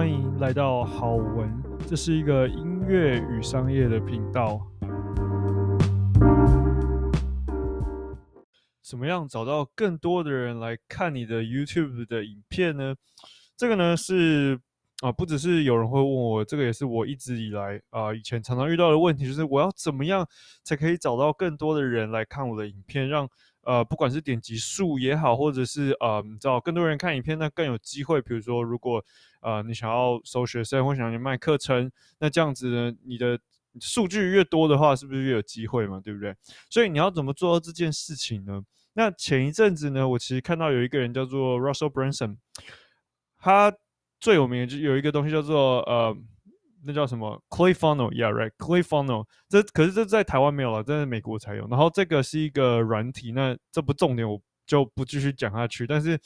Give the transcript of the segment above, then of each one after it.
欢迎来到好闻，这是一个音乐与商业的频道。怎么样找到更多的人来看你的 YouTube 的影片呢？这个呢是啊，不只是有人会问我，这个也是我一直以来啊以前常常遇到的问题，就是我要怎么样才可以找到更多的人来看我的影片，让呃不管是点击数也好，或者是呃你知道更多人看影片，那更有机会。比如说，如果呃你想要收学生或想要卖课程，那这样子呢，你的数据越多的话，是不是越有机会嘛？对不对？所以你要怎么做到这件事情呢？那前一阵子呢，我其实看到有一个人叫做 Russell Brunson，他最有名的就有一个东西叫做呃，那叫什么 Clay Funnel，Yeah，Right，Clay Funnel。这可是这在台湾没有了，在美国才有。然后这个是一个软体，那这不重点，我就不继续讲下去。但是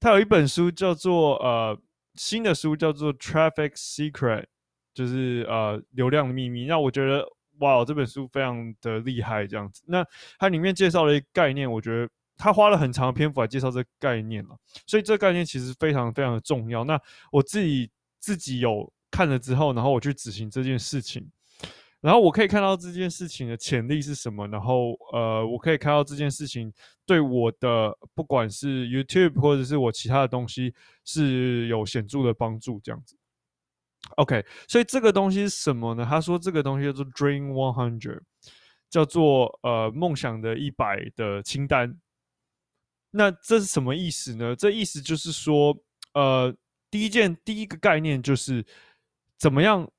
他有一本书叫做呃新的书叫做 Traffic Secret，就是呃流量的秘密。那我觉得。哇，这本书非常的厉害，这样子。那它里面介绍了一个概念，我觉得他花了很长的篇幅来介绍这个概念了。所以这个概念其实非常非常的重要。那我自己自己有看了之后，然后我去执行这件事情，然后我可以看到这件事情的潜力是什么，然后呃，我可以看到这件事情对我的不管是 YouTube 或者是我其他的东西是有显著的帮助，这样子。OK，所以这个东西是什么呢？他说这个东西叫做 Dream One Hundred，叫做呃梦想的一百的清单。那这是什么意思呢？这意思就是说，呃，第一件第一个概念就是怎么样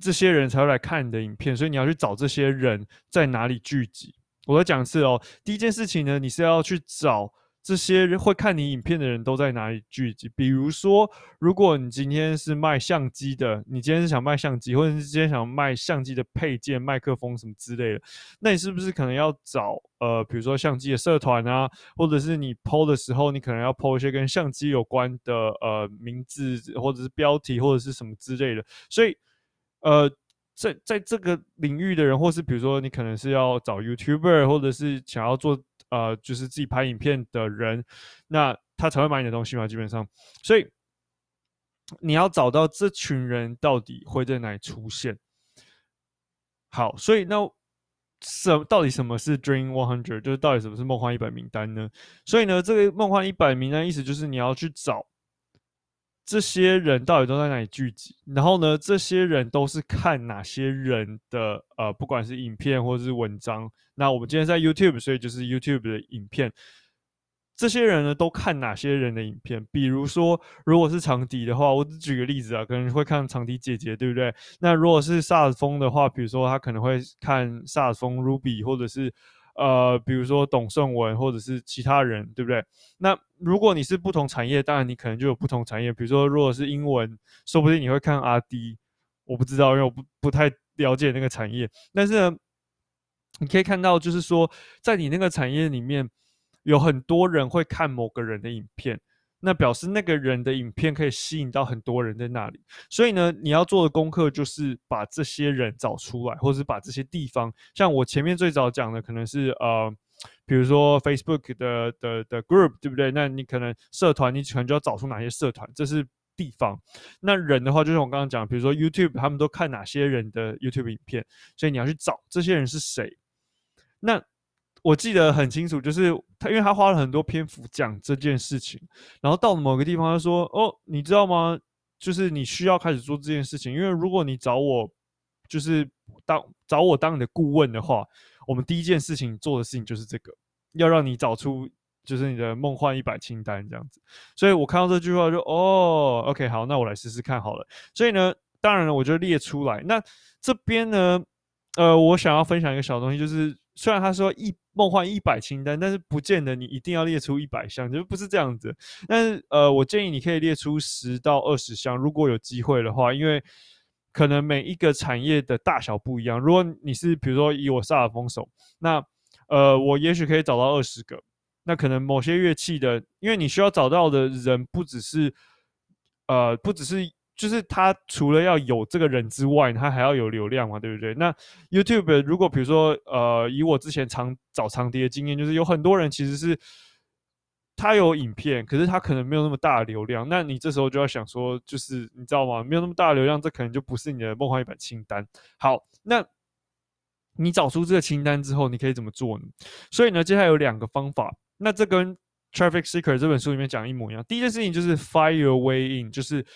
这些人才会来看你的影片，所以你要去找这些人在哪里聚集。我再讲一次哦，第一件事情呢，你是要去找。这些会看你影片的人都在哪里聚集？比如说，如果你今天是卖相机的，你今天是想卖相机，或者是今天想卖相机的配件、麦克风什么之类的，那你是不是可能要找呃，比如说相机的社团啊，或者是你 PO 的时候，你可能要 PO 一些跟相机有关的呃名字，或者是标题，或者是什么之类的。所以，呃，在在这个领域的人，或是比如说你可能是要找 YouTuber，或者是想要做。呃，就是自己拍影片的人，那他才会买你的东西嘛，基本上。所以你要找到这群人到底会在哪里出现。好，所以那什到底什么是 Dream One Hundred？就是到底什么是梦幻一百名单呢？所以呢，这个梦幻一百名单意思就是你要去找。这些人到底都在哪里聚集？然后呢，这些人都是看哪些人的呃，不管是影片或者是文章。那我们今天在 YouTube，所以就是 YouTube 的影片。这些人呢，都看哪些人的影片？比如说，如果是长笛的话，我只举个例子啊，可能会看长笛姐姐，对不对？那如果是萨尔风的话，比如说他可能会看萨尔风 Ruby，或者是。呃，比如说董胜文或者是其他人，对不对？那如果你是不同产业，当然你可能就有不同产业。比如说，如果是英文，说不定你会看阿迪，我不知道，因为我不不太了解那个产业。但是呢，你可以看到，就是说，在你那个产业里面，有很多人会看某个人的影片。那表示那个人的影片可以吸引到很多人在那里，所以呢，你要做的功课就是把这些人找出来，或者是把这些地方，像我前面最早讲的，可能是呃，比如说 Facebook 的的的 group，对不对？那你可能社团，你可能就要找出哪些社团，这是地方。那人的话，就是我刚刚讲，比如说 YouTube，他们都看哪些人的 YouTube 影片，所以你要去找这些人是谁。那我记得很清楚，就是他，因为他花了很多篇幅讲这件事情，然后到了某个地方，他说：“哦，你知道吗？就是你需要开始做这件事情，因为如果你找我，就是当找我当你的顾问的话，我们第一件事情做的事情就是这个，要让你找出就是你的梦幻一百清单这样子。所以我看到这句话就哦，OK，好，那我来试试看好了。所以呢，当然了，我就列出来。那这边呢，呃，我想要分享一个小东西，就是虽然他说一。梦幻一百清单，但是不见得你一定要列出一百项，就不是这样子。但是呃，我建议你可以列出十到二十项，如果有机会的话，因为可能每一个产业的大小不一样。如果你是比如说以我萨尔风手，那呃，我也许可以找到二十个。那可能某些乐器的，因为你需要找到的人不只是呃，不只是。就是他除了要有这个人之外，他还要有流量嘛，对不对？那 YouTube 如果比如说，呃，以我之前常找长笛的经验，就是有很多人其实是他有影片，可是他可能没有那么大的流量，那你这时候就要想说，就是你知道吗？没有那么大的流量，这可能就不是你的梦幻一百清单。好，那你找出这个清单之后，你可以怎么做呢？所以呢，接下来有两个方法。那这跟 Traffic Seeker 这本书里面讲的一模一样。第一件事情就是 Find your way in，就是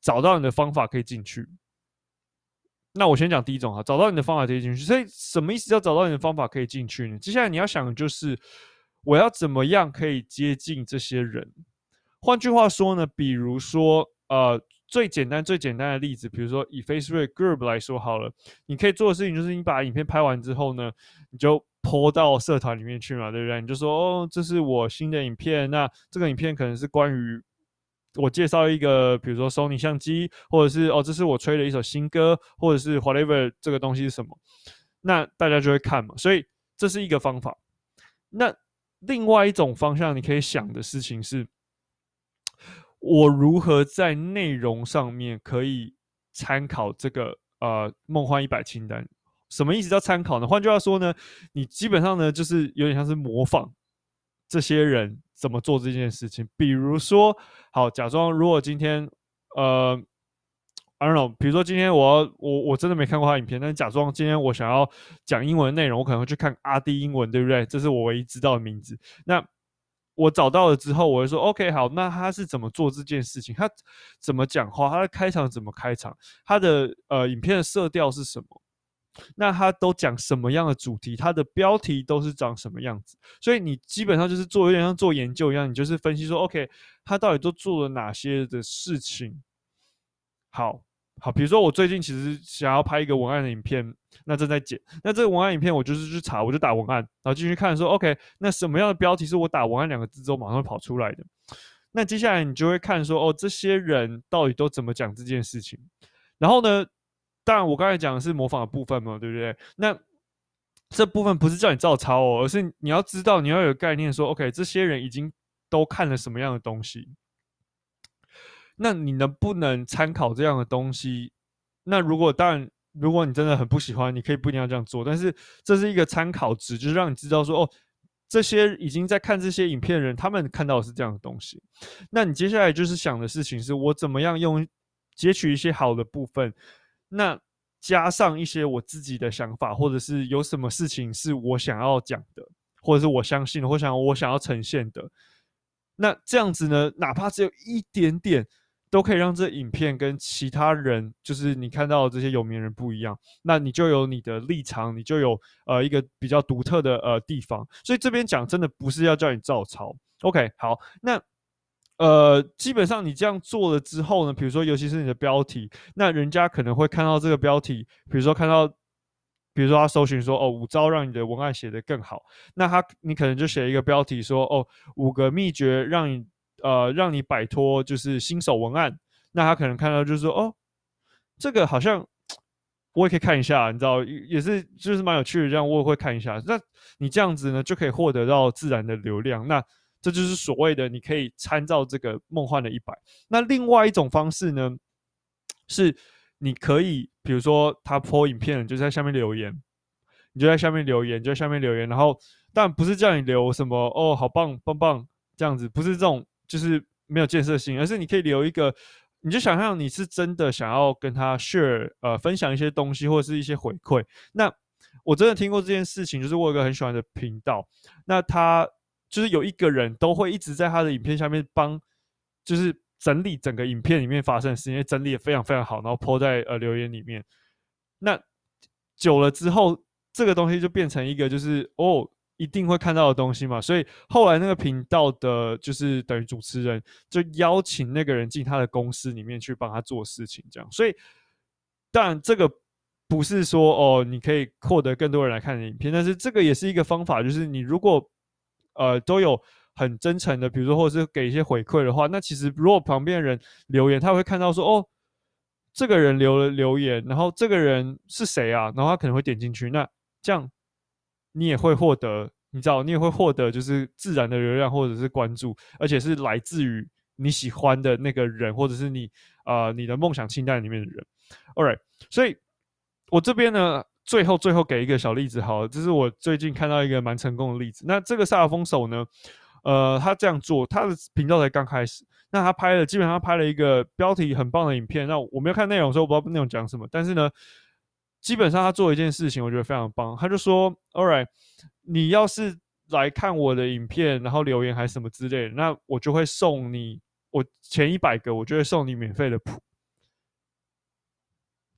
找到你的方法可以进去。那我先讲第一种哈，找到你的方法可以进去。所以什么意思？要找到你的方法可以进去呢？接下来你要想的就是。我要怎么样可以接近这些人？换句话说呢，比如说，呃，最简单、最简单的例子，比如说以 Facebook Group 来说好了，你可以做的事情就是，你把影片拍完之后呢，你就泼到社团里面去嘛，对不对？你就说，哦，这是我新的影片，那这个影片可能是关于我介绍一个，比如说 Sony 相机，或者是哦，这是我吹的一首新歌，或者是 whatever 这个东西是什么，那大家就会看嘛。所以这是一个方法。那另外一种方向，你可以想的事情是：我如何在内容上面可以参考这个呃梦幻一百清单？什么意思叫参考呢？换句话说呢，你基本上呢就是有点像是模仿这些人怎么做这件事情。比如说，好，假装如果今天呃。I don't know，比如说今天我我我真的没看过他影片，但假装今天我想要讲英文内容，我可能会去看阿滴英文，对不对？这是我唯一知道的名字。那我找到了之后，我会说 OK，好，那他是怎么做这件事情？他怎么讲话？他的开场怎么开场？他的呃影片的色调是什么？那他都讲什么样的主题？他的标题都是长什么样子？所以你基本上就是做有点像做研究一样，你就是分析说 OK，他到底都做了哪些的事情？好。好，比如说我最近其实想要拍一个文案的影片，那正在剪。那这个文案影片我就是去查，我就打文案，然后进去看说，OK，那什么样的标题是我打文案两个字之后马上会跑出来的？那接下来你就会看说，哦，这些人到底都怎么讲这件事情？然后呢，当然我刚才讲的是模仿的部分嘛，对不对？那这部分不是叫你照抄哦，而是你要知道，你要有概念说，OK，这些人已经都看了什么样的东西。那你能不能参考这样的东西？那如果当然，如果你真的很不喜欢，你可以不一定要这样做。但是这是一个参考值，就是让你知道说，哦，这些已经在看这些影片的人，他们看到的是这样的东西。那你接下来就是想的事情是，我怎么样用截取一些好的部分，那加上一些我自己的想法，或者是有什么事情是我想要讲的，或者是我相信的，或想我想要呈现的。那这样子呢，哪怕只有一点点。都可以让这影片跟其他人，就是你看到这些有名人不一样，那你就有你的立场，你就有呃一个比较独特的呃地方。所以这边讲真的不是要叫你照抄，OK？好，那呃基本上你这样做了之后呢，比如说尤其是你的标题，那人家可能会看到这个标题，比如说看到，比如说他搜寻说哦五招让你的文案写得更好，那他你可能就写一个标题说哦五个秘诀让你。呃，让你摆脱就是新手文案，那他可能看到就是说，哦，这个好像我也可以看一下，你知道，也是就是蛮有趣的，这样我也会看一下。那你这样子呢，就可以获得到自然的流量。那这就是所谓的你可以参照这个梦幻的一百。那另外一种方式呢，是你可以，比如说他 po 影片，就在下面留言，你就在下面留言，就在下面留言，然后但不是叫你留什么哦，好棒棒棒这样子，不是这种。就是没有建设性，而是你可以留一个，你就想象你是真的想要跟他 share，呃，分享一些东西或者是一些回馈。那我真的听过这件事情，就是我有一个很喜欢的频道，那他就是有一个人都会一直在他的影片下面帮，就是整理整个影片里面发生的事情，整理的非常非常好，然后 po 在呃留言里面。那久了之后，这个东西就变成一个就是哦。一定会看到的东西嘛，所以后来那个频道的，就是等于主持人就邀请那个人进他的公司里面去帮他做事情，这样。所以当然这个不是说哦，你可以获得更多人来看你的影片，但是这个也是一个方法，就是你如果呃都有很真诚的，比如说或者是给一些回馈的话，那其实如果旁边的人留言，他会看到说哦，这个人留了留言，然后这个人是谁啊？然后他可能会点进去，那这样。你也会获得，你知道，你也会获得就是自然的流量或者是关注，而且是来自于你喜欢的那个人，或者是你啊、你的梦想清单里面的人。All right，所以我这边呢，最后最后给一个小例子，好了，这是我最近看到一个蛮成功的例子。那这个萨尔风手呢，呃，他这样做，他的频道才刚开始，那他拍了，基本上拍了一个标题很棒的影片。那我没有看内容，所以我不知道内容讲什么。但是呢，基本上他做一件事情，我觉得非常棒。他就说：“All right，你要是来看我的影片，然后留言还是什么之类的，那我就会送你，我前一百个，我就会送你免费的谱。”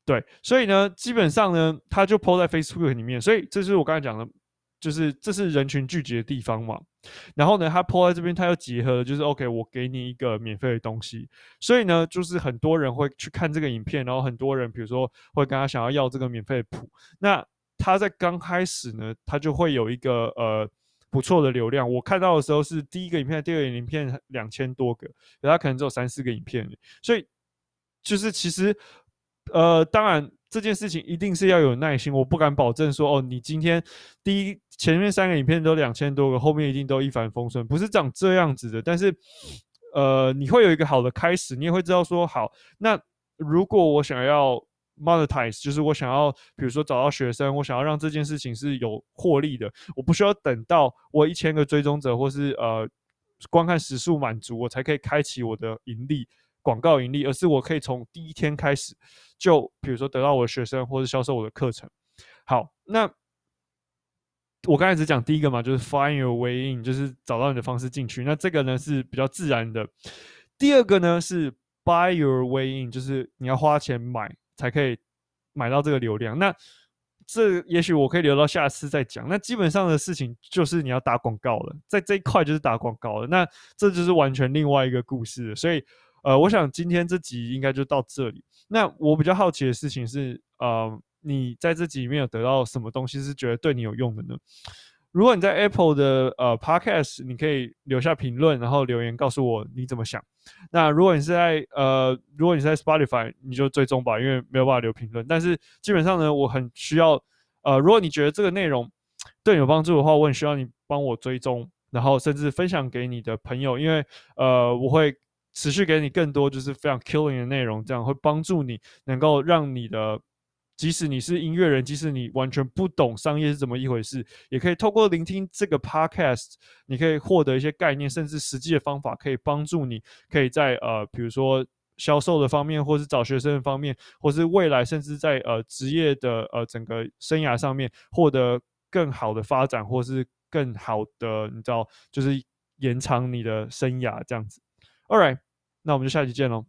对，所以呢，基本上呢，他就 po 在 Facebook 里面，所以这是我刚才讲的，就是这是人群聚集的地方嘛。然后呢，他 po 在这边，他又结合了，就是 OK，我给你一个免费的东西，所以呢，就是很多人会去看这个影片，然后很多人比如说会跟他想要要这个免费的谱。那他在刚开始呢，他就会有一个呃不错的流量。我看到的时候是第一个影片、第二个影片两千多个，他可能只有三四个影片，所以就是其实。呃，当然这件事情一定是要有耐心，我不敢保证说哦，你今天第一前面三个影片都两千多个，后面一定都一帆风顺，不是长这样子的。但是，呃，你会有一个好的开始，你也会知道说，好，那如果我想要 monetize，就是我想要，比如说找到学生，我想要让这件事情是有获利的，我不需要等到我一千个追踪者或是呃观看时数满足，我才可以开启我的盈利。广告盈利，而是我可以从第一天开始，就比如说得到我的学生，或者销售我的课程。好，那我刚才只讲第一个嘛，就是 find your way in，就是找到你的方式进去。那这个呢是比较自然的。第二个呢是 buy your way in，就是你要花钱买才可以买到这个流量。那这也许我可以留到下次再讲。那基本上的事情就是你要打广告了，在这一块就是打广告了。那这就是完全另外一个故事了，所以。呃，我想今天这集应该就到这里。那我比较好奇的事情是，呃，你在这集里面有得到什么东西是觉得对你有用的呢？如果你在 Apple 的呃 Podcast，你可以留下评论，然后留言告诉我你怎么想。那如果你是在呃，如果你是在 Spotify，你就追踪吧，因为没有办法留评论。但是基本上呢，我很需要呃，如果你觉得这个内容对你有帮助的话，我很需要你帮我追踪，然后甚至分享给你的朋友，因为呃，我会。持续给你更多就是非常 killing 的内容，这样会帮助你能够让你的，即使你是音乐人，即使你完全不懂商业是怎么一回事，也可以透过聆听这个 podcast，你可以获得一些概念，甚至实际的方法，可以帮助你，可以在呃，比如说销售的方面，或是找学生的方面，或是未来甚至在呃职业的呃整个生涯上面获得更好的发展，或是更好的，你知道，就是延长你的生涯这样子。All right。那我们就下期见喽。